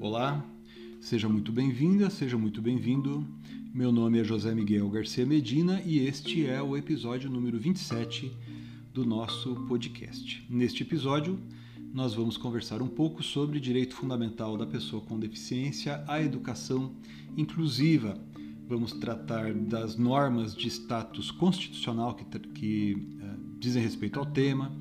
Olá, seja muito bem-vinda, seja muito bem-vindo. Meu nome é José Miguel Garcia Medina e este é o episódio número 27 do nosso podcast. Neste episódio, nós vamos conversar um pouco sobre direito fundamental da pessoa com deficiência à educação inclusiva. Vamos tratar das normas de status constitucional que, que dizem respeito ao tema,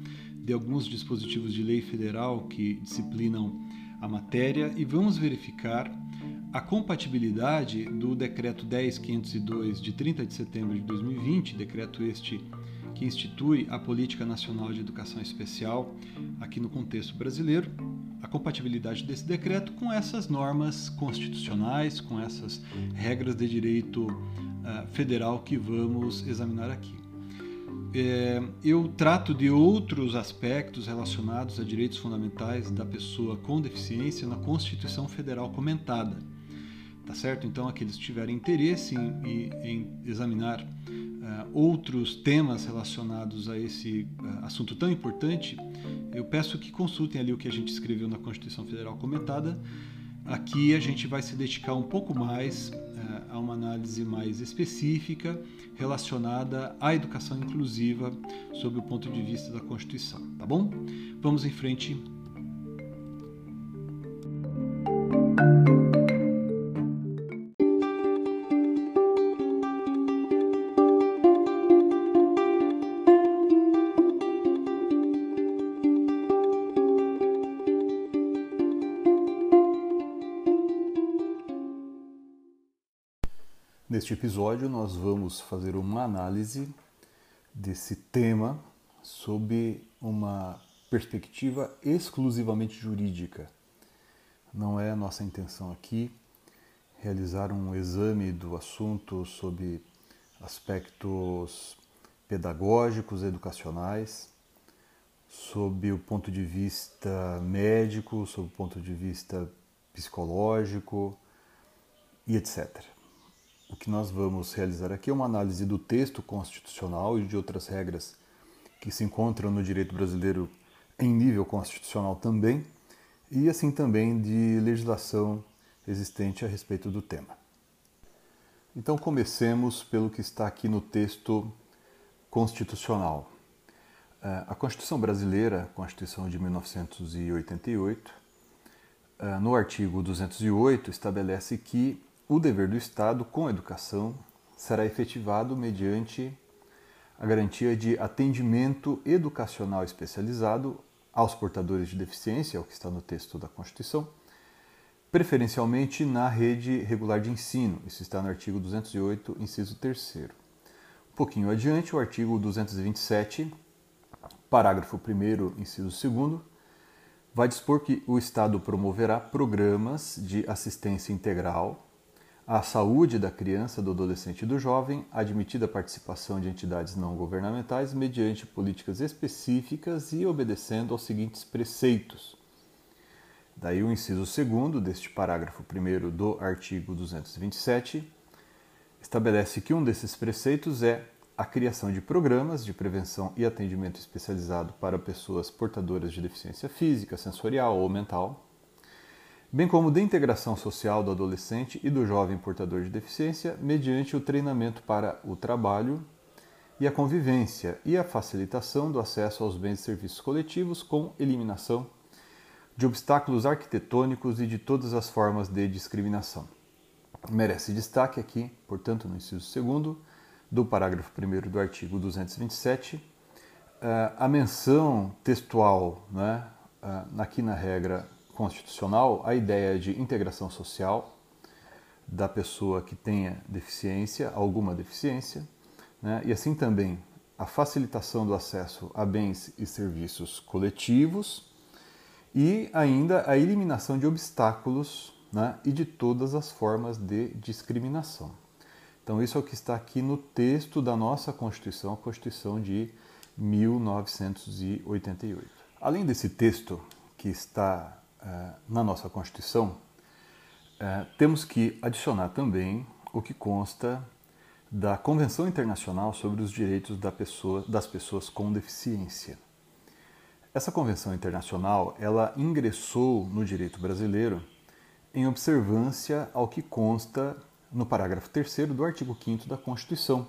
de alguns dispositivos de lei federal que disciplinam a matéria e vamos verificar a compatibilidade do decreto 10502 de 30 de setembro de 2020, decreto este que institui a Política Nacional de Educação Especial aqui no contexto brasileiro, a compatibilidade desse decreto com essas normas constitucionais, com essas regras de direito uh, federal que vamos examinar aqui. É, eu trato de outros aspectos relacionados a direitos fundamentais da pessoa com deficiência na Constituição Federal comentada. Tá certo? Então, aqueles que tiverem interesse em, em examinar uh, outros temas relacionados a esse uh, assunto tão importante, eu peço que consultem ali o que a gente escreveu na Constituição Federal comentada. Aqui a gente vai se dedicar um pouco mais uh, a uma análise mais específica relacionada à educação inclusiva sob o ponto de vista da Constituição, tá bom? Vamos em frente Neste episódio, nós vamos fazer uma análise desse tema sob uma perspectiva exclusivamente jurídica. Não é nossa intenção aqui realizar um exame do assunto sob aspectos pedagógicos, educacionais, sob o ponto de vista médico, sob o ponto de vista psicológico e etc. O que nós vamos realizar aqui é uma análise do texto constitucional e de outras regras que se encontram no direito brasileiro em nível constitucional também, e assim também de legislação existente a respeito do tema. Então comecemos pelo que está aqui no texto constitucional. É, a Constituição brasileira, Constituição de 1988, é, no artigo 208, estabelece que o dever do Estado com a educação será efetivado mediante a garantia de atendimento educacional especializado aos portadores de deficiência, é o que está no texto da Constituição, preferencialmente na rede regular de ensino. Isso está no artigo 208, inciso 3. Um pouquinho adiante, o artigo 227, parágrafo 1, inciso 2, vai dispor que o Estado promoverá programas de assistência integral à saúde da criança, do adolescente e do jovem, admitida a participação de entidades não governamentais mediante políticas específicas e obedecendo aos seguintes preceitos. Daí o inciso segundo deste parágrafo 1 do artigo 227 estabelece que um desses preceitos é a criação de programas de prevenção e atendimento especializado para pessoas portadoras de deficiência física, sensorial ou mental, bem como de integração social do adolescente e do jovem portador de deficiência, mediante o treinamento para o trabalho e a convivência e a facilitação do acesso aos bens e serviços coletivos com eliminação de obstáculos arquitetônicos e de todas as formas de discriminação. Merece destaque aqui, portanto, no inciso 2 do parágrafo 1 do artigo 227, eh, a menção textual, né, eh, aqui na regra constitucional a ideia de integração social da pessoa que tenha deficiência, alguma deficiência, né? e assim também a facilitação do acesso a bens e serviços coletivos e ainda a eliminação de obstáculos né? e de todas as formas de discriminação. Então, isso é o que está aqui no texto da nossa Constituição, a Constituição de 1988. Além desse texto que está na nossa Constituição, eh, temos que adicionar também o que consta da Convenção Internacional sobre os Direitos da pessoa, das Pessoas com Deficiência. essa convenção internacional, ela ingressou no direito brasileiro em observância ao que consta no parágrafo 3 do artigo 5 da Constituição.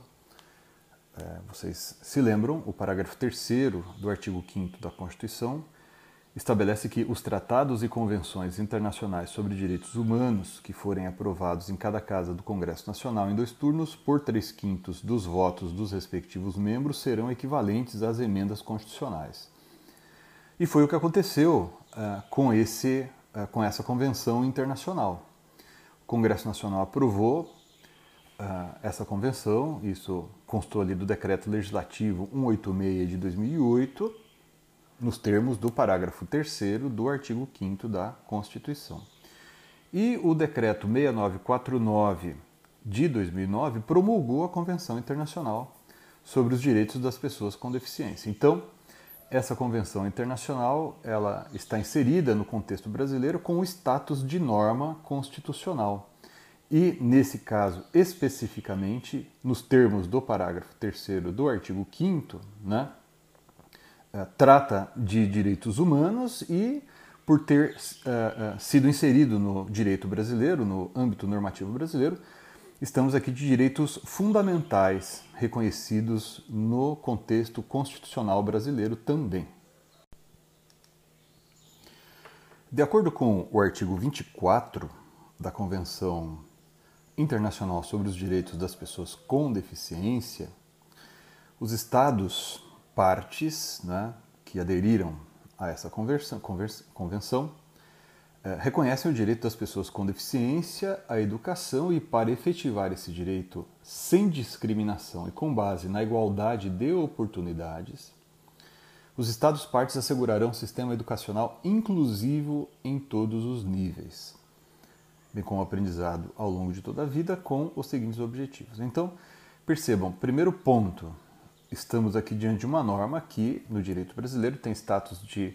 É, vocês se lembram, o parágrafo 3 do artigo 5 da Constituição estabelece que os tratados e convenções internacionais sobre direitos humanos que forem aprovados em cada casa do Congresso Nacional em dois turnos por três quintos dos votos dos respectivos membros serão equivalentes às emendas constitucionais. E foi o que aconteceu uh, com, esse, uh, com essa convenção internacional. O Congresso Nacional aprovou uh, essa convenção, isso constou ali do decreto legislativo 186 de 2008 nos termos do parágrafo 3 do artigo 5 da Constituição. E o decreto 6949 de 2009 promulgou a Convenção Internacional sobre os Direitos das Pessoas com Deficiência. Então, essa convenção internacional ela está inserida no contexto brasileiro com o status de norma constitucional. E, nesse caso, especificamente, nos termos do parágrafo 3 do artigo 5 né, trata de direitos humanos e, por ter uh, sido inserido no direito brasileiro, no âmbito normativo brasileiro, estamos aqui de direitos fundamentais reconhecidos no contexto constitucional brasileiro também. De acordo com o artigo 24 da Convenção Internacional sobre os Direitos das Pessoas com Deficiência, os Estados partes né, que aderiram a essa conversa, conversa, convenção é, reconhecem o direito das pessoas com deficiência à educação e, para efetivar esse direito sem discriminação e com base na igualdade de oportunidades, os Estados partes assegurarão um sistema educacional inclusivo em todos os níveis, bem como aprendizado ao longo de toda a vida com os seguintes objetivos. Então, percebam, primeiro ponto, estamos aqui diante de uma norma que, no direito brasileiro, tem status de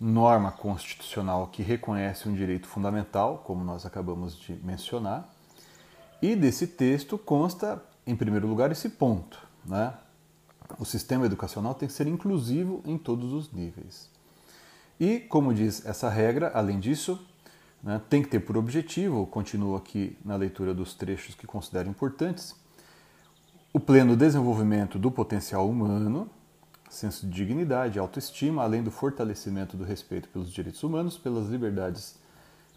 norma constitucional que reconhece um direito fundamental, como nós acabamos de mencionar, e desse texto consta, em primeiro lugar, esse ponto. Né? O sistema educacional tem que ser inclusivo em todos os níveis. E, como diz essa regra, além disso, né, tem que ter por objetivo, continuo aqui na leitura dos trechos que considero importantes, o pleno desenvolvimento do potencial humano, senso de dignidade, autoestima, além do fortalecimento do respeito pelos direitos humanos, pelas liberdades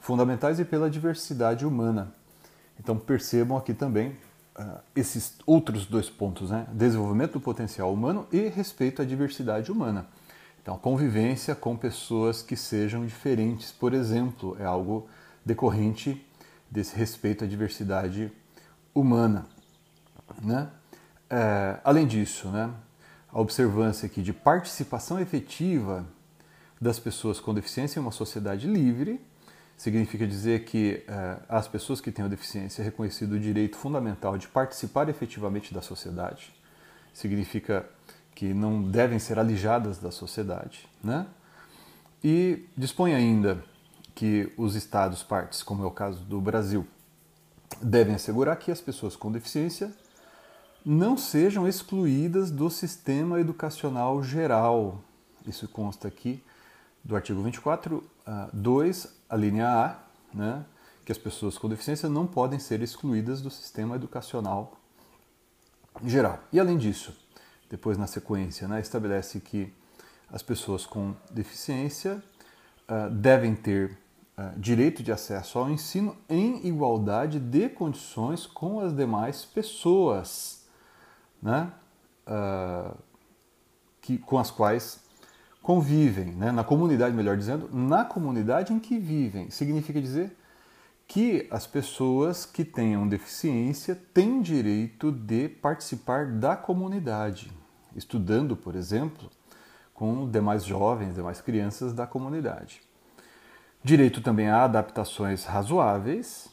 fundamentais e pela diversidade humana. Então percebam aqui também uh, esses outros dois pontos, né? desenvolvimento do potencial humano e respeito à diversidade humana. Então, convivência com pessoas que sejam diferentes, por exemplo, é algo decorrente desse respeito à diversidade humana. Né? É, além disso, né, a observância aqui de participação efetiva das pessoas com deficiência em uma sociedade livre significa dizer que é, as pessoas que têm deficiência é reconhecido o direito fundamental de participar efetivamente da sociedade. Significa que não devem ser alijadas da sociedade, né? E dispõe ainda que os estados partes, como é o caso do Brasil, devem assegurar que as pessoas com deficiência não sejam excluídas do sistema educacional geral. Isso consta aqui do artigo 24, 2, a linha A, né, que as pessoas com deficiência não podem ser excluídas do sistema educacional geral. E além disso, depois na sequência, né, estabelece que as pessoas com deficiência uh, devem ter uh, direito de acesso ao ensino em igualdade de condições com as demais pessoas né, uh, que, com as quais convivem, né, na comunidade, melhor dizendo, na comunidade em que vivem. Significa dizer que as pessoas que tenham deficiência têm direito de participar da comunidade, estudando, por exemplo, com demais jovens, demais crianças da comunidade. Direito também a adaptações razoáveis,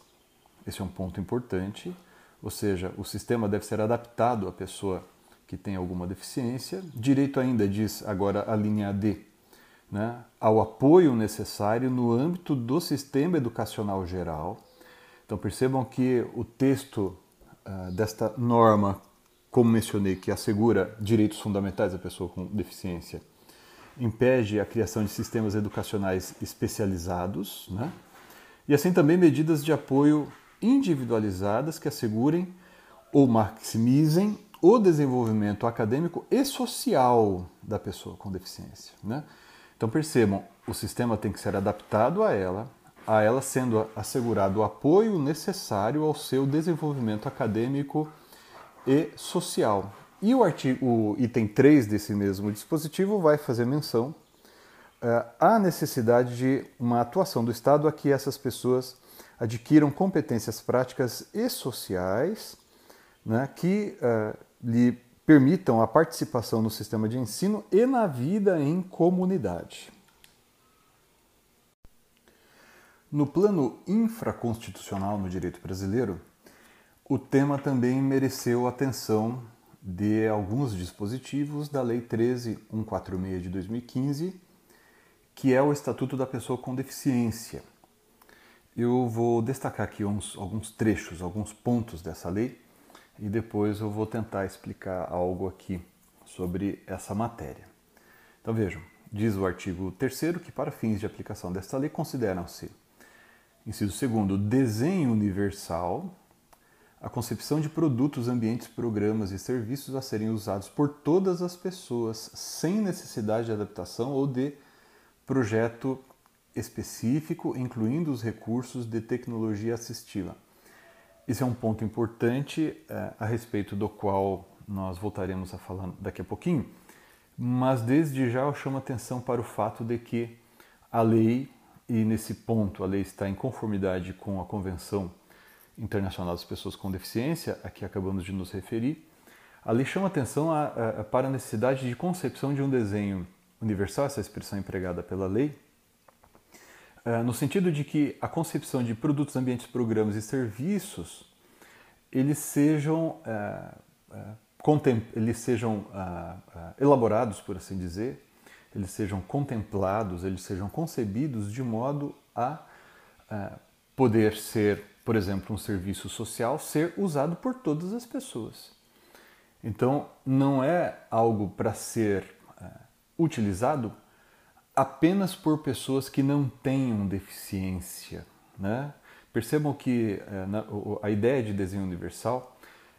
esse é um ponto importante, ou seja, o sistema deve ser adaptado à pessoa que tem alguma deficiência. Direito ainda diz agora a linha D, né, ao apoio necessário no âmbito do sistema educacional geral. Então percebam que o texto uh, desta norma, como mencionei, que assegura direitos fundamentais à pessoa com deficiência, impede a criação de sistemas educacionais especializados, né? e assim também medidas de apoio individualizadas que assegurem ou maximizem o desenvolvimento acadêmico e social da pessoa com deficiência. Né? Então percebam, o sistema tem que ser adaptado a ela, a ela sendo assegurado o apoio necessário ao seu desenvolvimento acadêmico e social. E o, artigo, o item 3 desse mesmo dispositivo vai fazer menção uh, à necessidade de uma atuação do Estado a que essas pessoas adquiram competências práticas e sociais né, que uh, lhe permitam a participação no sistema de ensino e na vida em comunidade. No plano infraconstitucional no direito brasileiro, o tema também mereceu atenção de alguns dispositivos da Lei 13146 de 2015, que é o Estatuto da Pessoa com Deficiência. Eu vou destacar aqui uns, alguns trechos, alguns pontos dessa lei e depois eu vou tentar explicar algo aqui sobre essa matéria. Então vejam, diz o artigo 3 que para fins de aplicação desta lei consideram-se, inciso 2 desenho universal, a concepção de produtos, ambientes, programas e serviços a serem usados por todas as pessoas sem necessidade de adaptação ou de projeto específico, incluindo os recursos de tecnologia assistiva. Esse é um ponto importante é, a respeito do qual nós voltaremos a falar daqui a pouquinho, mas desde já eu chamo atenção para o fato de que a lei, e nesse ponto a lei está em conformidade com a Convenção Internacional das Pessoas com Deficiência, a que acabamos de nos referir, a lei chama atenção a, a, para a necessidade de concepção de um desenho universal, essa expressão empregada pela lei, no sentido de que a concepção de produtos, ambientes, programas e serviços eles sejam, uh, uh, eles sejam elaborados, por assim dizer, eles sejam contemplados, eles sejam concebidos de modo a poder ser por exemplo, um serviço social ser usado por todas as pessoas. Então, não é algo para ser utilizado apenas por pessoas que não tenham deficiência. Né? Percebam que na, a ideia de desenho universal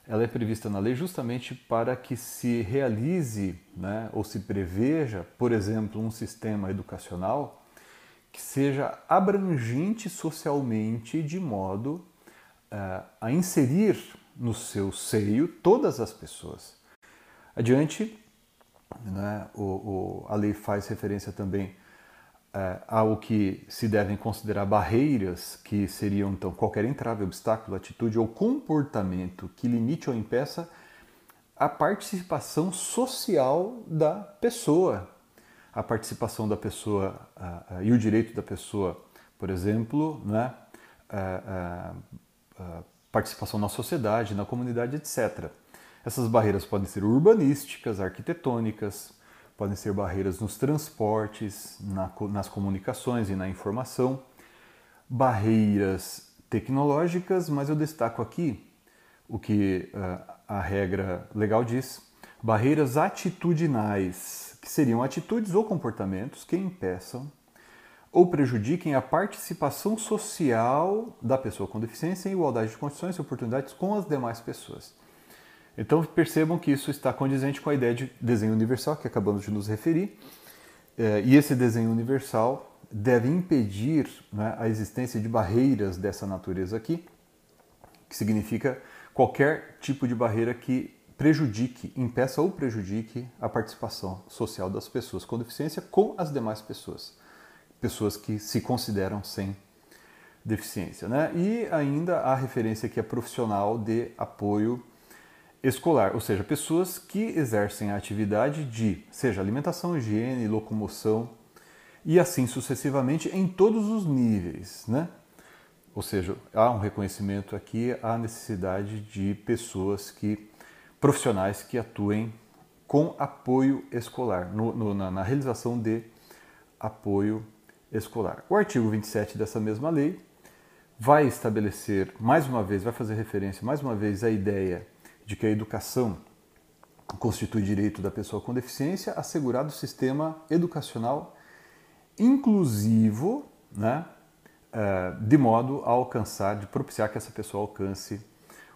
ela é prevista na lei justamente para que se realize né, ou se preveja, por exemplo, um sistema educacional que seja abrangente socialmente de modo uh, a inserir no seu seio todas as pessoas. Adiante, né, o, o, a lei faz referência também uh, ao que se devem considerar barreiras, que seriam então qualquer entrave, obstáculo, atitude ou comportamento que limite ou impeça a participação social da pessoa. A participação da pessoa e o direito da pessoa, por exemplo, né, uh, participação na sociedade, na comunidade, etc. Essas barreiras podem ser urbanísticas, arquitetônicas, podem ser barreiras nos transportes, na, nas comunicações e na informação, barreiras tecnológicas, mas eu destaco aqui o que a regra legal diz, barreiras atitudinais, que seriam atitudes ou comportamentos que impeçam ou prejudiquem a participação social da pessoa com deficiência em igualdade de condições e oportunidades com as demais pessoas. Então percebam que isso está condizente com a ideia de desenho universal que acabamos de nos referir, é, e esse desenho universal deve impedir né, a existência de barreiras dessa natureza aqui, que significa qualquer tipo de barreira que prejudique, impeça ou prejudique a participação social das pessoas com deficiência com as demais pessoas, pessoas que se consideram sem deficiência. Né? E ainda a referência que é profissional de apoio escolar, ou seja, pessoas que exercem a atividade de, seja alimentação, higiene, locomoção e assim sucessivamente em todos os níveis, né? Ou seja, há um reconhecimento aqui à necessidade de pessoas que profissionais que atuem com apoio escolar, no, no, na, na realização de apoio escolar. O artigo 27 dessa mesma lei vai estabelecer, mais uma vez, vai fazer referência mais uma vez à ideia de que a educação constitui direito da pessoa com deficiência assegurado o sistema educacional inclusivo, né, eh, de modo a alcançar, de propiciar que essa pessoa alcance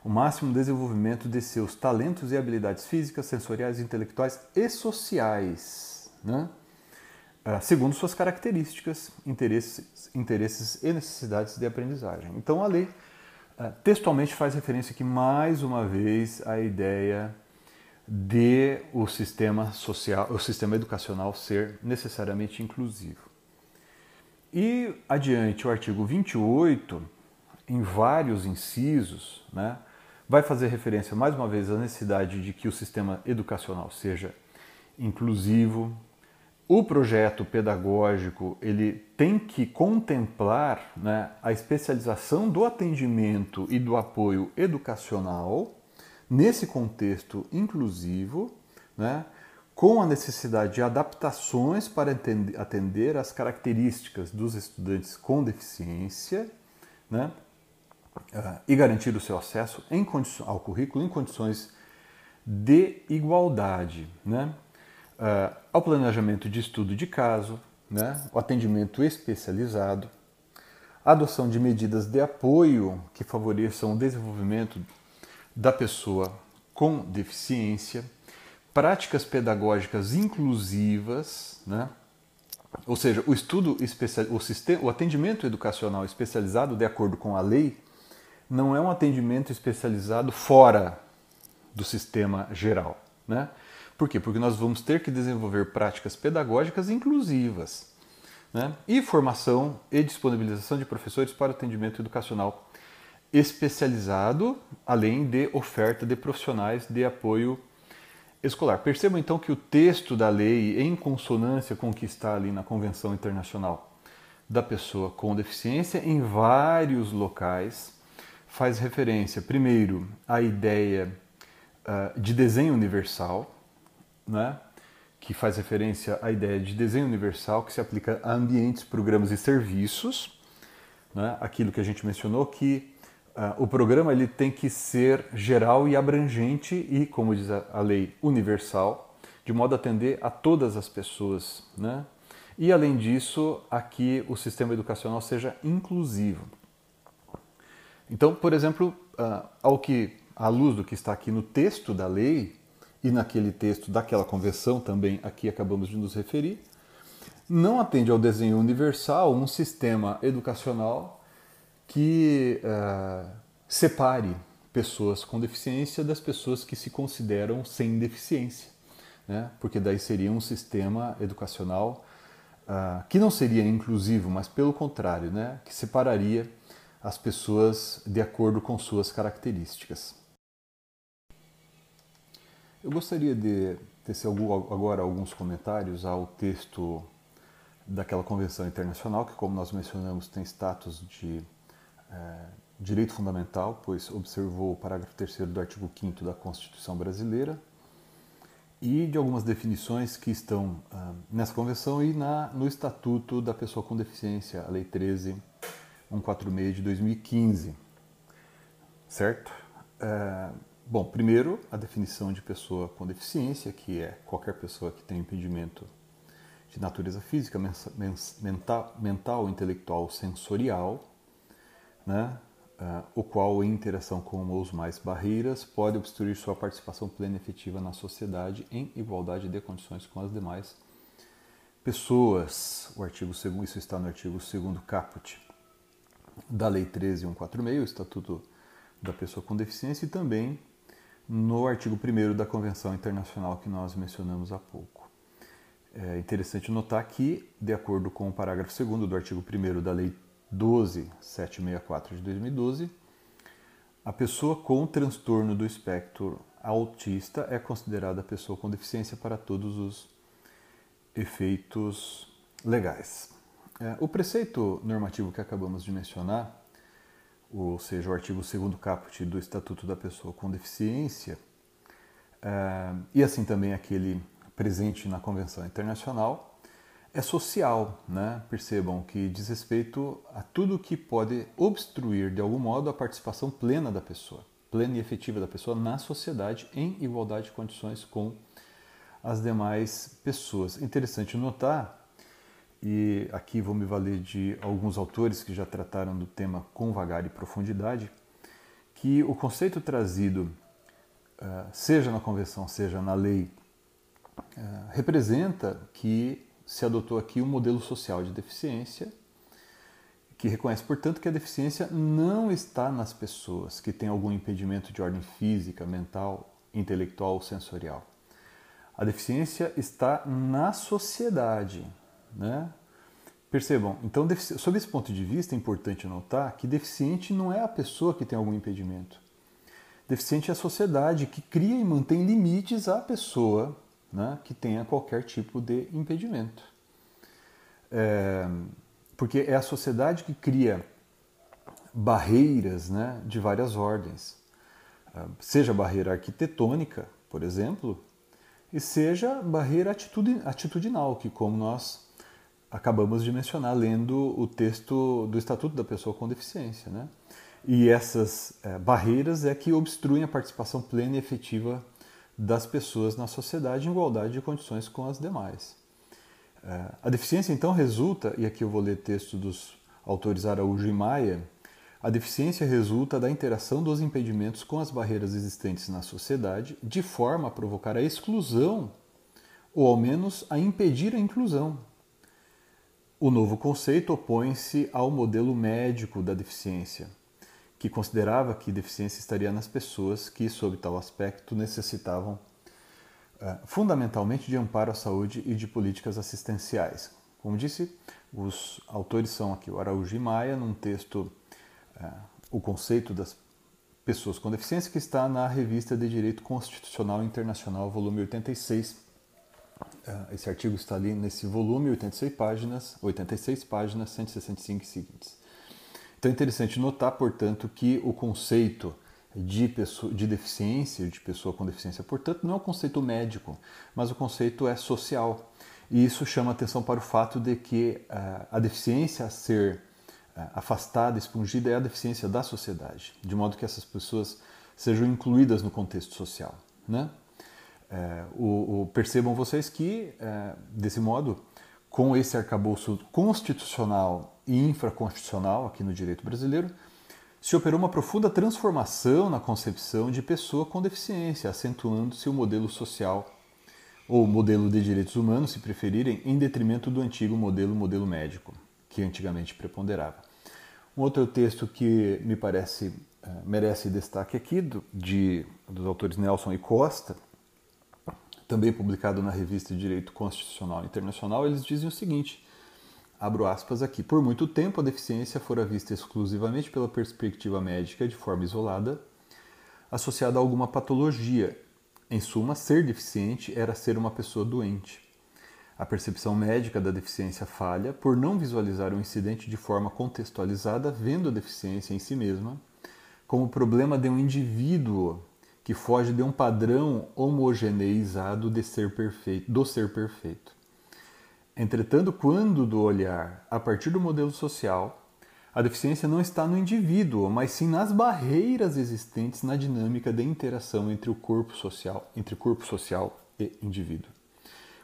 o máximo desenvolvimento de seus talentos e habilidades físicas, sensoriais, intelectuais e sociais, né? Eh, segundo suas características, interesses, interesses e necessidades de aprendizagem. Então a lei textualmente faz referência aqui mais uma vez à ideia de o sistema social, o sistema educacional ser necessariamente inclusivo. E adiante, o artigo 28, em vários incisos, né, vai fazer referência mais uma vez à necessidade de que o sistema educacional seja inclusivo. O projeto pedagógico ele tem que contemplar né, a especialização do atendimento e do apoio educacional nesse contexto inclusivo, né, com a necessidade de adaptações para atender às características dos estudantes com deficiência né, uh, e garantir o seu acesso ao currículo em condições de igualdade, né, uh, ao planejamento de estudo de caso, né, o atendimento especializado, a adoção de medidas de apoio que favoreçam o desenvolvimento da pessoa com deficiência práticas pedagógicas inclusivas, né? ou seja, o estudo especial, o, sistema, o atendimento educacional especializado de acordo com a lei não é um atendimento especializado fora do sistema geral, né? Por quê? Porque nós vamos ter que desenvolver práticas pedagógicas inclusivas, né? E formação e disponibilização de professores para atendimento educacional especializado, além de oferta de profissionais de apoio escolar. Percebam então que o texto da lei, em consonância com o que está ali na Convenção Internacional da Pessoa com Deficiência, em vários locais, faz referência, primeiro, à ideia uh, de desenho universal, né? que faz referência à ideia de desenho universal que se aplica a ambientes, programas e serviços, né? aquilo que a gente mencionou, que Uh, o programa ele tem que ser geral e abrangente e, como diz a, a, lei, universal, de modo a atender a todas as pessoas. Né? E, além disso, aqui o sistema educacional seja inclusivo. Então, por exemplo, uh, ao que, à luz do que está aqui no texto da lei e naquele texto daquela convenção também aqui acabamos de nos referir, não atende ao desenho universal um sistema educacional que uh, separe pessoas com deficiência das pessoas que se consideram sem deficiência, né? porque daí seria um sistema educacional uh, que não seria inclusivo, mas pelo contrário, né? que separaria as pessoas de acordo com suas características. Eu gostaria de tecer agora alguns comentários ao texto daquela convenção internacional, que, como nós mencionamos, tem status de é, direito fundamental, pois observou o parágrafo 3 do artigo 5 da Constituição Brasileira e de algumas definições que estão ah, nessa convenção e na, no Estatuto da Pessoa com Deficiência, a Lei 13.146 de 2015. Certo? É, bom, primeiro, a definição de pessoa com deficiência, que é qualquer pessoa que tem impedimento de natureza física, mental, mental intelectual, sensorial, né, uh, o qual, em interação com ou mais barreiras, pode obstruir sua participação plena e efetiva na sociedade em igualdade de condições com as demais pessoas. O artigo 2 isso está no artigo 2 caput da Lei 13146, o Estatuto da Pessoa com Deficiência, e também no artigo 1 da Convenção Internacional que nós mencionamos há pouco. É interessante notar que, de acordo com o parágrafo 2 do artigo 1 da Lei 12764 de 2012, a pessoa com transtorno do espectro autista é considerada pessoa com deficiência para todos os efeitos legais. É, o preceito normativo que acabamos de mencionar, ou seja, o artigo 2 caput do Estatuto da Pessoa com Deficiência, é, e assim também aquele presente na Convenção Internacional, é social, né? Percebam que diz respeito a tudo que pode obstruir de algum modo a participação plena da pessoa. plena e efetiva da pessoa na sociedade em igualdade de condições com as demais pessoas. Interessante notar, e aqui vou me valer de alguns autores que já trataram do tema com vagar e profundidade, que o conceito trazido, eh, seja na convenção, seja na lei, eh, representa que se adotou aqui um modelo social de deficiência que reconhece, portanto, que a deficiência não está nas pessoas que têm algum impedimento de ordem física, mental, intelectual ou sensorial. A deficiência está na sociedade. Né? Percebam, então, sob esse ponto de vista, é importante notar que deficiente não é a pessoa que tem algum impedimento. Deficiente é a sociedade que cria e mantém limites à pessoa né, que tenha qualquer tipo de impedimento. É, porque é a sociedade que cria barreiras né, de várias ordens, ah, seja barreira arquitetônica, por exemplo, e seja barreira atitudinal, que como nós acabamos de mencionar lendo o texto do Estatuto da Pessoa com Deficiência. Né? E essas é, barreiras é que obstruem a participação plena e efetiva das pessoas na sociedade em igualdade de condições com as demais. É, a deficiência, então, resulta, e aqui eu vou ler texto dos autores Araújo e Maia, a deficiência resulta da interação dos impedimentos com as barreiras existentes na sociedade, de forma a provocar a exclusão, ou ao menos a impedir a inclusão. O novo conceito opõe-se ao modelo médico da deficiência, que considerava que deficiência estaria nas pessoas que, sob tal aspecto, necessitavam é, fundamentalmente de amparo à saúde e de políticas assistenciais. Como disse, os autores são aqui o Araújo e Maia, num texto, é, o conceito das pessoas com deficiência, que está na Revista de Direito Constitucional Internacional, volume 86. É, esse artigo está ali nesse volume, 86 páginas, 86 páginas, 165 seguintes. Então é interessante notar, portanto, que o conceito de, pessoa, de deficiência, de pessoa com deficiência. Portanto, não é um conceito médico, mas o conceito é social. E isso chama atenção para o fato de que uh, a deficiência a ser uh, afastada, expungida, é a deficiência da sociedade, de modo que essas pessoas sejam incluídas no contexto social. Né? Uh, o, o, percebam vocês que, desse modo, com esse arcabouço constitucional e infraconstitucional aqui no direito brasileiro, se operou uma profunda transformação na concepção de pessoa com deficiência, acentuando-se o modelo social ou modelo de direitos humanos, se preferirem, em detrimento do antigo modelo modelo médico, que antigamente preponderava. Um outro texto que me parece uh, merece destaque aqui, do, de, dos autores Nelson e Costa, também publicado na revista de Direito Constitucional Internacional, eles dizem o seguinte: abro aspas aqui, por muito tempo a deficiência fora vista exclusivamente pela perspectiva médica de forma isolada, associada a alguma patologia. Em suma, ser deficiente era ser uma pessoa doente. A percepção médica da deficiência falha por não visualizar o incidente de forma contextualizada, vendo a deficiência em si mesma como problema de um indivíduo que foge de um padrão homogeneizado de ser perfeito, do ser perfeito. Entretanto, quando do olhar a partir do modelo social, a deficiência não está no indivíduo, mas sim nas barreiras existentes na dinâmica de interação entre o corpo social, entre corpo social e indivíduo.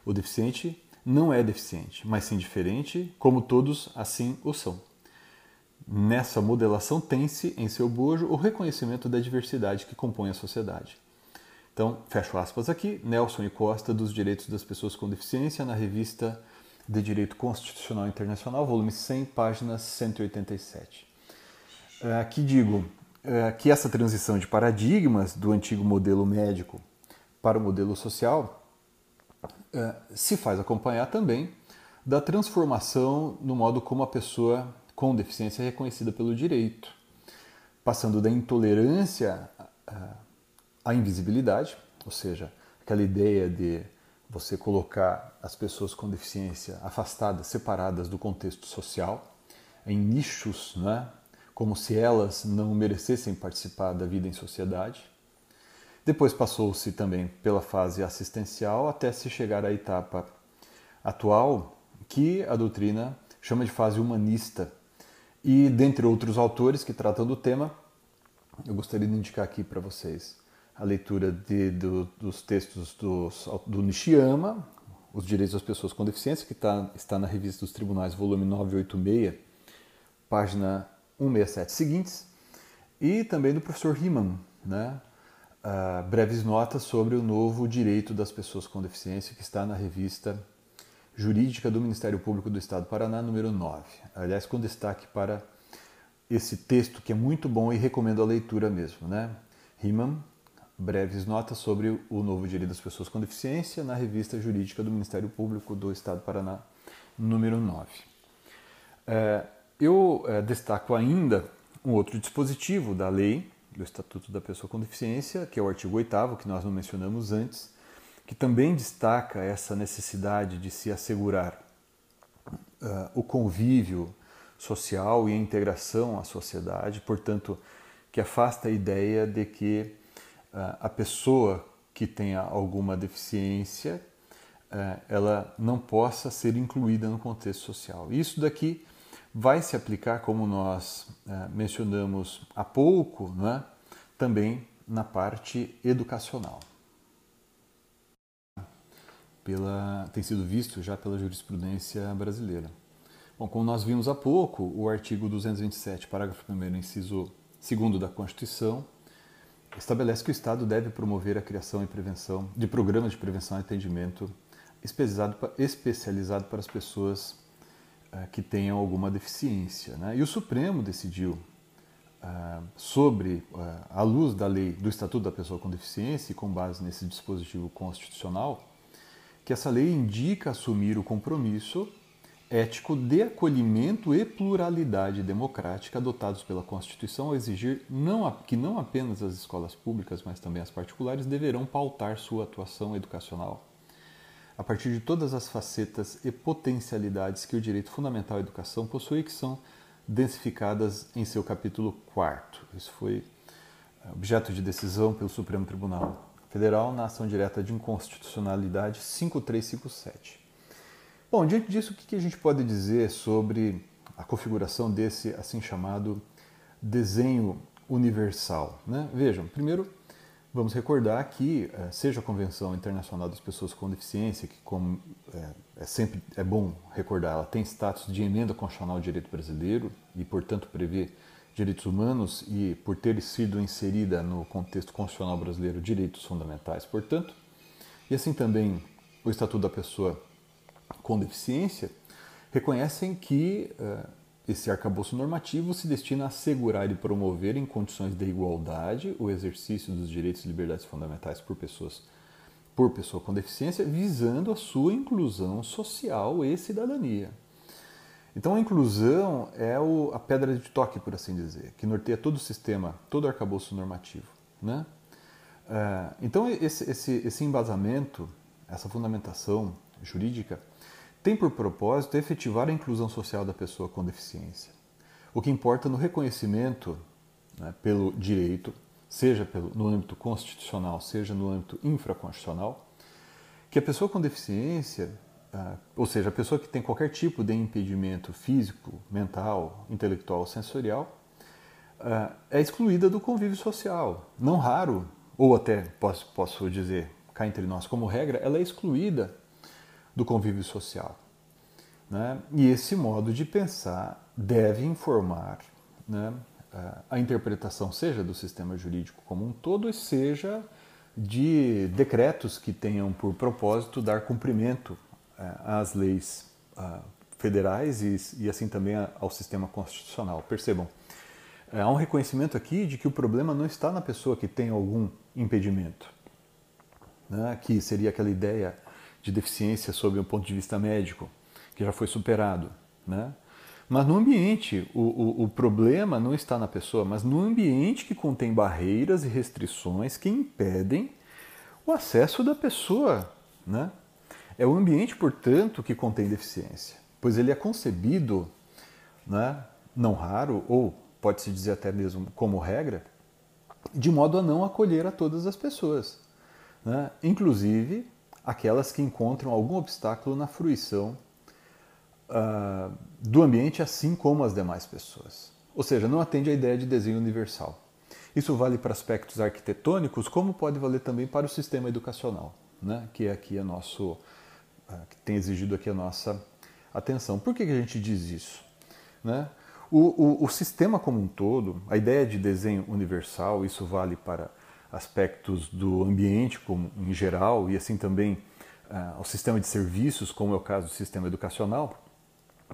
O deficiente não é deficiente, mas sim diferente, como todos assim o são. Nessa modelação tem-se em seu bojo o reconhecimento da diversidade que compõe a sociedade. Então, fecho aspas aqui, Nelson e Costa dos Direitos das Pessoas com Deficiência, na revista de Direito Constitucional Internacional, volume 100, páginas 187. É, aqui digo é, que essa transição de paradigmas do antigo modelo médico para o modelo social é, se faz acompanhar também da transformação no modo como a pessoa com deficiência reconhecida pelo direito, passando da intolerância à invisibilidade, ou seja, aquela ideia de você colocar as pessoas com deficiência afastadas, separadas do contexto social, em nichos, né? como se elas não merecessem participar da vida em sociedade. Depois passou-se também pela fase assistencial até se chegar à etapa atual, que a doutrina chama de fase humanista. E, dentre outros autores que tratam do tema, eu gostaria de indicar aqui para vocês a leitura de, do, dos textos dos, do Nishiyama, Os Direitos das Pessoas com Deficiência, que tá, está na Revista dos Tribunais, volume 986, página 167 seguintes, e também do professor Riemann, né? Uh, breves notas sobre o novo direito das pessoas com deficiência, que está na revista Jurídica do Ministério Público do Estado do Paraná, número 9. Aliás, com destaque para esse texto que é muito bom e recomendo a leitura mesmo, né? Riemann, breves notas sobre o novo direito das pessoas com deficiência na revista jurídica do Ministério Público do Estado do Paraná, número 9. É, eu é, destaco ainda um outro dispositivo da lei do Estatuto da Pessoa com Deficiência, que é o artigo 8 que nós não mencionamos antes, que também destaca essa necessidade de se assegurar uh, o convívio social e a integração à sociedade, portanto, que afasta a ideia de que a pessoa que tenha alguma deficiência é, ela não possa ser incluída no contexto social. Isso daqui vai se aplicar, como nós mencionamos há pouco, é? também na parte educacional. Pela, tem sido visto já pela jurisprudência brasileira. Bom, como nós vimos há pouco, o artigo 227, parágrafo 1 inciso 2 da Constituição, estabelece que o Estado deve promover a criação e prevenção de programas de prevenção e atendimento especializado para as pessoas uh, que tenham alguma deficiência. Né? E o Supremo decidiu, uh, sobre, uh, à luz da lei do Estatuto da Pessoa com Deficiência e com base nesse dispositivo constitucional, que essa lei indica assumir o compromisso ético de acolhimento e pluralidade democrática adotados pela Constituição ao exigir não, que não apenas as escolas públicas, mas também as particulares deverão pautar sua atuação educacional a partir de todas as facetas e potencialidades que o direito fundamental à educação possui que são densificadas em seu capítulo 4. Isso foi eh, objeto de decisão pelo Supremo Tribunal Federal na ação direta de inconstitucionalidade 5357. Bom, diante disso, o que a gente pode dizer sobre a configuração desse assim chamado desenho universal? Né? Vejam, primeiro vamos recordar que eh, seja a Convenção Internacional das Pessoas com Deficiência, que como é, é sempre é bom recordar, ela tem status de emenda constitucional ao direito brasileiro e, portanto, prevê direitos humanos e, por ter sido inserida no contexto constitucional brasileiro, direitos fundamentais, portanto, e assim também o Estatuto da Pessoa com deficiência reconhecem que uh, esse arcabouço normativo se destina a assegurar e promover em condições de igualdade o exercício dos direitos e liberdades fundamentais por pessoas por pessoa com deficiência, visando a sua inclusão social e cidadania. Então a inclusão é o, a pedra de toque, por assim dizer, que norteia todo o sistema, todo o arcabouço normativo. Né? Uh, então esse, esse, esse embasamento, essa fundamentação jurídica, tem por propósito efetivar a inclusão social da pessoa com deficiência. O que importa no reconhecimento né, pelo direito, seja pelo, no âmbito constitucional, seja no âmbito infraconstitucional, que a pessoa com deficiência, ou seja, a pessoa que tem qualquer tipo de impedimento físico, mental, intelectual, sensorial, uh, é excluída do convívio social. Não raro, ou até posso, posso dizer cá entre nós como regra, ela é excluída do convívio social. Né? E esse modo de pensar deve informar né, a interpretação, seja do sistema jurídico como um todo, seja de decretos que tenham por propósito dar cumprimento às leis federais e, assim também ao sistema constitucional. Percebam, há um reconhecimento aqui de que o problema não está na pessoa que tem algum impedimento, né, que seria aquela ideia de deficiência sob um ponto de vista médico, que já foi superado. Né? Mas no ambiente, o, o, o, problema não está na pessoa, mas no ambiente que contém barreiras e restrições que impedem o acesso da pessoa. Né? É o ambiente, portanto, que contém deficiência, pois ele é concebido, né, não raro, ou pode-se dizer até mesmo como regra, de modo a não acolher a todas as pessoas, né? inclusive aquelas que encontram algum obstáculo na fruição uh, do ambiente, assim como as demais pessoas. Ou seja, não atende à ideia de desenho universal. Isso vale para aspectos arquitetônicos, como pode valer também para o sistema educacional, né? que é aqui a nosso, que tem exigido aqui a nossa atenção. Por que, que a gente diz isso? Né? O, o, o, sistema como um todo, a ideia de desenho universal, isso vale para aspectos do ambiente como em geral e assim também uh, ao sistema de serviços, como é o caso do sistema educacional,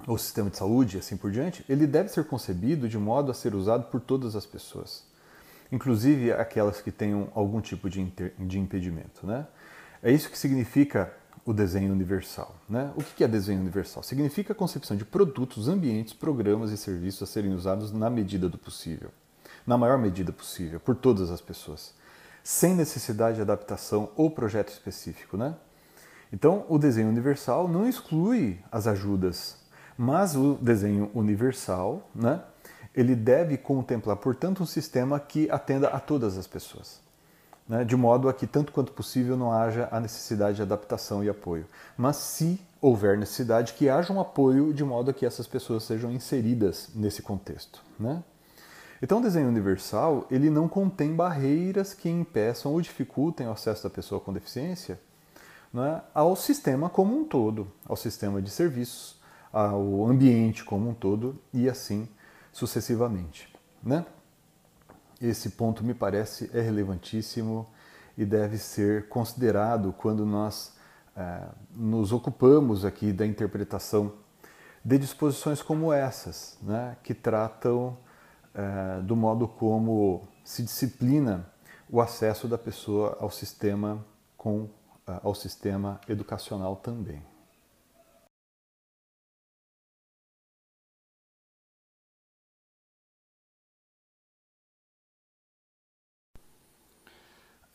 ou sistema de saúde e assim por diante, ele deve ser concebido de modo a ser usado por todas as pessoas, inclusive aquelas que tenham algum tipo de, de impedimento. Né? É isso que significa o desenho universal. Né? O que é desenho universal? Significa a concepção de produtos, ambientes, programas e serviços a serem usados na medida do possível, na maior medida possível, por todas as pessoas, sem necessidade de adaptação ou projeto específico. Né? Então, o desenho universal não exclui as ajudas, mas o desenho universal, né, ele deve contemplar, portanto, um sistema que atenda a todas as pessoas né, de modo a que, tanto quanto possível, não haja a necessidade de adaptação e apoio. Mas, se houver necessidade, que haja um apoio de modo a que essas pessoas sejam inseridas nesse contexto. Né? Então, o desenho universal ele não contém barreiras que impeçam ou dificultem o acesso da pessoa com deficiência né, ao sistema como um todo, ao sistema de serviços, ao ambiente como um todo e assim sucessivamente. Né? Esse ponto me parece é relevantíssimo e deve ser considerado quando nós é, nos ocupamos aqui da interpretação de disposições como essas, né, que tratam é, do modo como se disciplina o acesso da pessoa ao sistema com ao sistema educacional também.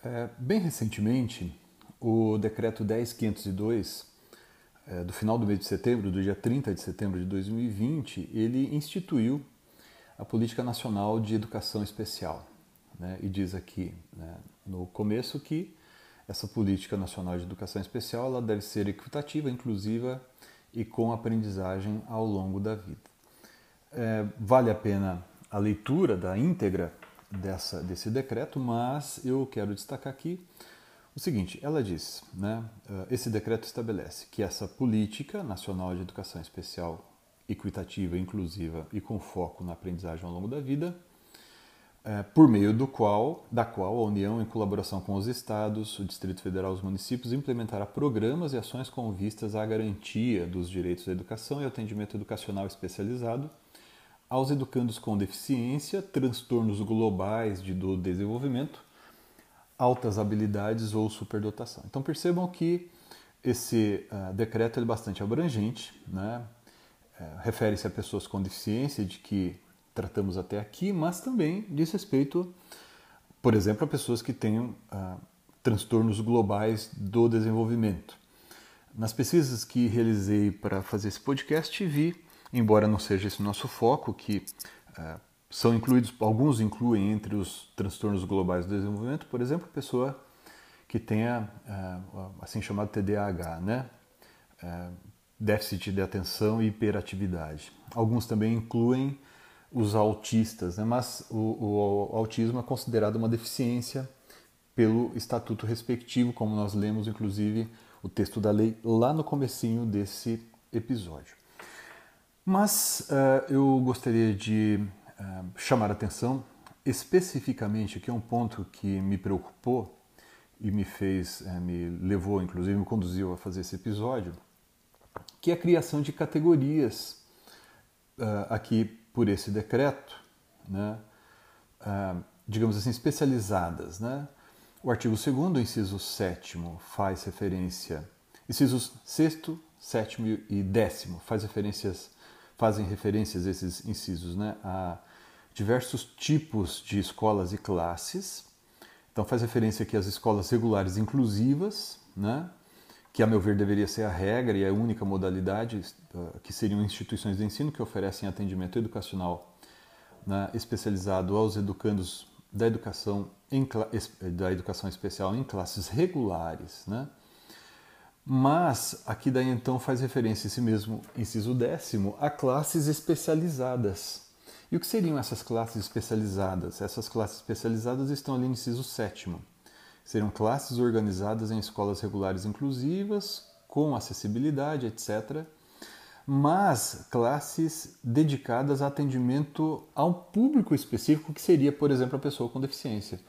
É, bem recentemente, o decreto 10502, é, do final do mês de setembro, do dia 30 de setembro de 2020, ele instituiu a Política Nacional de Educação Especial. Né? E diz aqui né, no começo que essa Política Nacional de Educação Especial ela deve ser equitativa, inclusiva e com aprendizagem ao longo da vida. É, vale a pena a leitura da íntegra dessa, desse decreto, mas eu quero destacar aqui o seguinte: ela diz, né, eh, esse decreto estabelece que essa política nacional de educação especial, equitativa, inclusiva e com foco na aprendizagem ao longo da vida, é, por meio do qual, da qual a União, em colaboração com os estados, o Distrito Federal e os municípios, implementará programas e ações com vistas à garantia dos direitos à educação e atendimento educacional especializado aos educandos com deficiência, transtornos globais de, do desenvolvimento, altas habilidades ou superdotação. Então percebam que esse uh, decreto é bastante abrangente, né? Uh, refere-se a pessoas com deficiência, de que tratamos até aqui, mas também diz respeito, por exemplo, a pessoas que tenham uh, transtornos globais do desenvolvimento. Nas pesquisas que realizei para fazer esse podcast, vi embora não seja esse o nosso foco, que uh, são incluídos, alguns incluem entre os transtornos globais do desenvolvimento, por exemplo, pessoa que tenha uh, assim chamado TDAH, né? Uh, déficit de atenção e hiperatividade. Alguns também incluem os autistas, né? mas o, o autismo é considerado uma deficiência pelo estatuto respectivo, como nós lemos inclusive o texto da lei lá no comecinho desse episódio. Mas uh, eu gostaria de uh, chamar a atenção especificamente, que é um ponto que me preocupou e me fez, uh, me levou, inclusive me conduziu a fazer esse episódio, que é a criação de categorias aqui por esse decreto, né? digamos assim, especializadas. Né? O artigo 2 inciso 7 faz referência, incisos 6 7 e 10 faz referências fazem referências esses incisos né, a diversos tipos de escolas e classes. Então faz referência aqui às escolas regulares inclusivas, né, que a meu ver deveria ser a regra e a única modalidade, uh, que seriam instituições de ensino que oferecem atendimento educacional né, especializado aos educandos da educação, em, da educação especial em classes regulares, né, mas aqui daí então faz referência esse mesmo inciso décimo a classes especializadas. E o que seriam essas classes especializadas? Essas classes especializadas estão ali no inciso sétimo. Seriam classes organizadas em escolas regulares inclusivas, com acessibilidade, etc. Mas classes dedicadas a atendimento a um público específico, que seria, por exemplo, a pessoa com deficiência.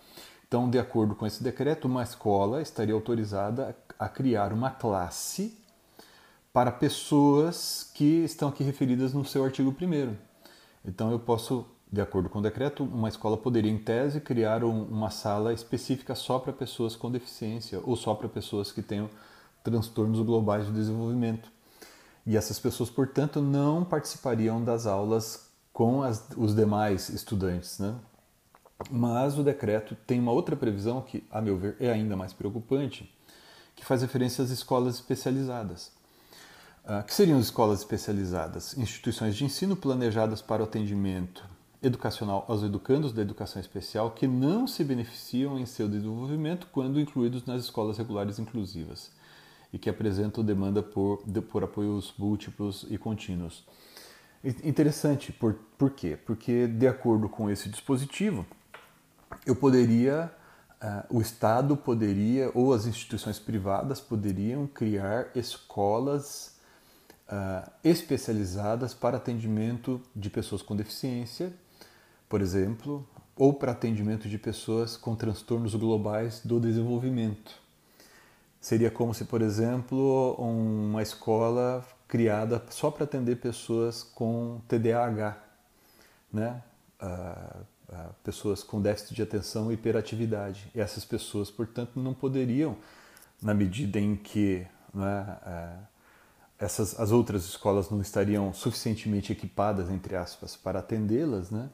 Então, de acordo com esse decreto, uma escola estaria autorizada a criar uma classe para pessoas que estão aqui referidas no seu artigo 1. Então, eu posso, de acordo com o decreto, uma escola poderia, em tese, criar um, uma sala específica só para pessoas com deficiência ou só para pessoas que tenham transtornos globais de desenvolvimento. E essas pessoas, portanto, não participariam das aulas com as, os demais estudantes. Né? Mas o decreto tem uma outra previsão que, a meu ver, é ainda mais preocupante, que faz referência às escolas especializadas. Uh, que seriam escolas especializadas? Instituições de ensino planejadas para o atendimento educacional aos educandos da educação especial que não se beneficiam em seu desenvolvimento quando incluídos nas escolas regulares inclusivas e que apresentam demanda por, por apoios múltiplos e contínuos. Interessante, por, por quê? Porque, de acordo com esse dispositivo, eu poderia, o Estado poderia, ou as instituições privadas poderiam criar escolas uh, especializadas para atendimento de pessoas com deficiência, por exemplo, ou para atendimento de pessoas com transtornos globais do desenvolvimento. Seria como se, por exemplo, uma escola criada só para atender pessoas com TDAH, né? Uh, pessoas com déficit de atenção e hiperatividade. E essas pessoas, portanto, não poderiam, na medida em que né, essas, as outras escolas não estariam suficientemente equipadas, entre aspas, para atendê-las, né,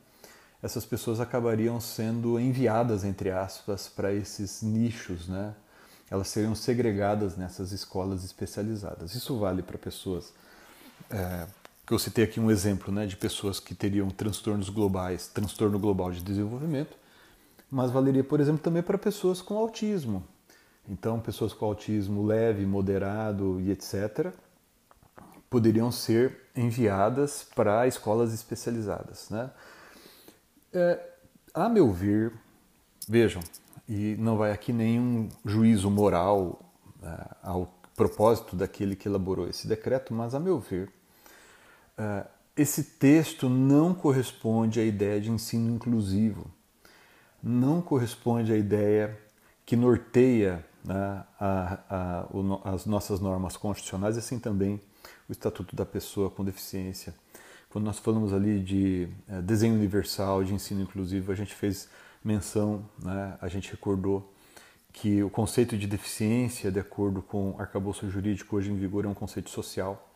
essas pessoas acabariam sendo enviadas, entre aspas, para esses nichos, né, elas seriam segregadas nessas escolas especializadas. Isso vale para pessoas é, eu citei aqui um exemplo né, de pessoas que teriam transtornos globais, transtorno global de desenvolvimento, mas valeria, por exemplo, também para pessoas com autismo. Então, pessoas com autismo leve, moderado e etc., poderiam ser enviadas para escolas especializadas. Né? É, a meu ver, vejam, e não vai aqui nenhum juízo moral é, ao propósito daquele que elaborou esse decreto, mas a meu ver, esse texto não corresponde à ideia de ensino inclusivo, não corresponde à ideia que norteia né, a, a, as nossas normas constitucionais e assim também o Estatuto da Pessoa com Deficiência. Quando nós falamos ali de uh, desenho universal, de ensino inclusivo, a gente fez menção, né, a gente recordou que o conceito de deficiência, de acordo com o arcabouço jurídico hoje em vigor, é um conceito social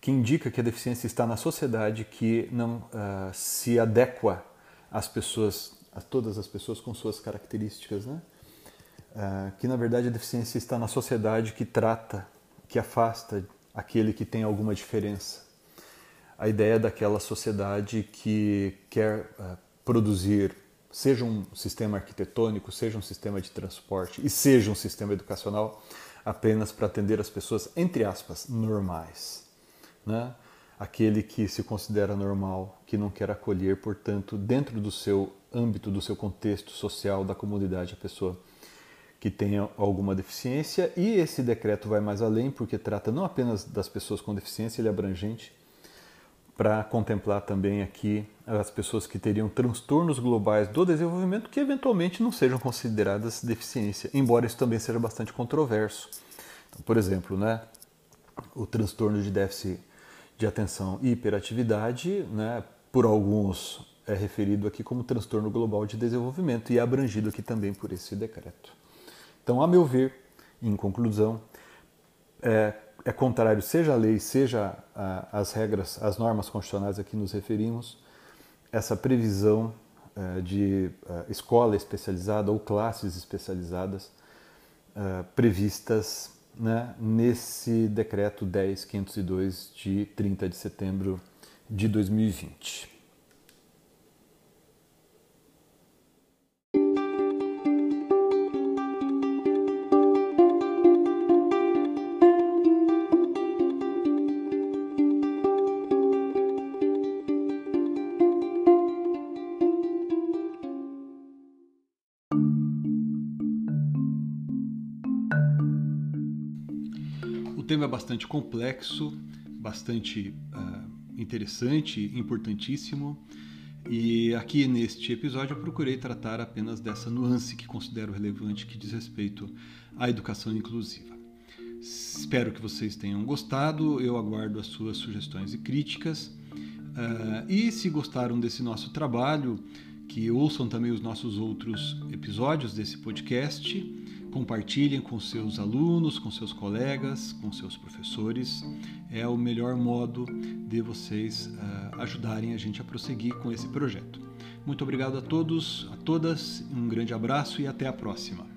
que indica que a deficiência está na sociedade que não uh, se adequa às pessoas, a todas as pessoas com suas características, né? Uh, que na verdade a deficiência está na sociedade que trata, que afasta aquele que tem alguma diferença. A ideia daquela sociedade que quer uh, produzir, seja um sistema arquitetônico, seja um sistema de transporte e seja um sistema educacional, apenas para atender as pessoas, entre aspas, normais né? aquele que se considera normal, que não quer acolher, portanto, dentro do seu âmbito, do seu contexto social, da comunidade, a pessoa que tenha alguma deficiência. E esse decreto vai mais além, porque trata não apenas das pessoas com deficiência, ele é abrangente, para contemplar também aqui as pessoas que teriam transtornos globais do desenvolvimento que eventualmente não sejam consideradas deficiência, embora isso também seja bastante controverso. Então, por exemplo, né, o transtorno de déficit de atenção e hiperatividade, né, por alguns é referido aqui como transtorno global de desenvolvimento e é abrangido aqui também por esse decreto. Então, a meu ver, em conclusão, é, é contrário, seja a lei, seja a, as regras, as normas constitucionais a que nos referimos, essa previsão é, de é, escola especializada ou classes especializadas é, previstas né, nesse decreto 10.502 de 30 de setembro de 2020. Tema é bastante complexo, bastante uh, interessante, importantíssimo. E aqui neste episódio eu procurei tratar apenas dessa nuance que considero relevante que diz respeito à educação inclusiva. Espero que vocês tenham gostado, eu aguardo as suas sugestões e críticas. Uh, e se gostaram desse nosso trabalho, que ouçam também os nossos outros episódios desse podcast, compartilhem com seus alunos, com seus colegas, com seus professores. É o melhor modo de vocês uh, ajudarem a gente a prosseguir com esse projeto. Muito obrigado a todos, a todas, um grande abraço e até a próxima.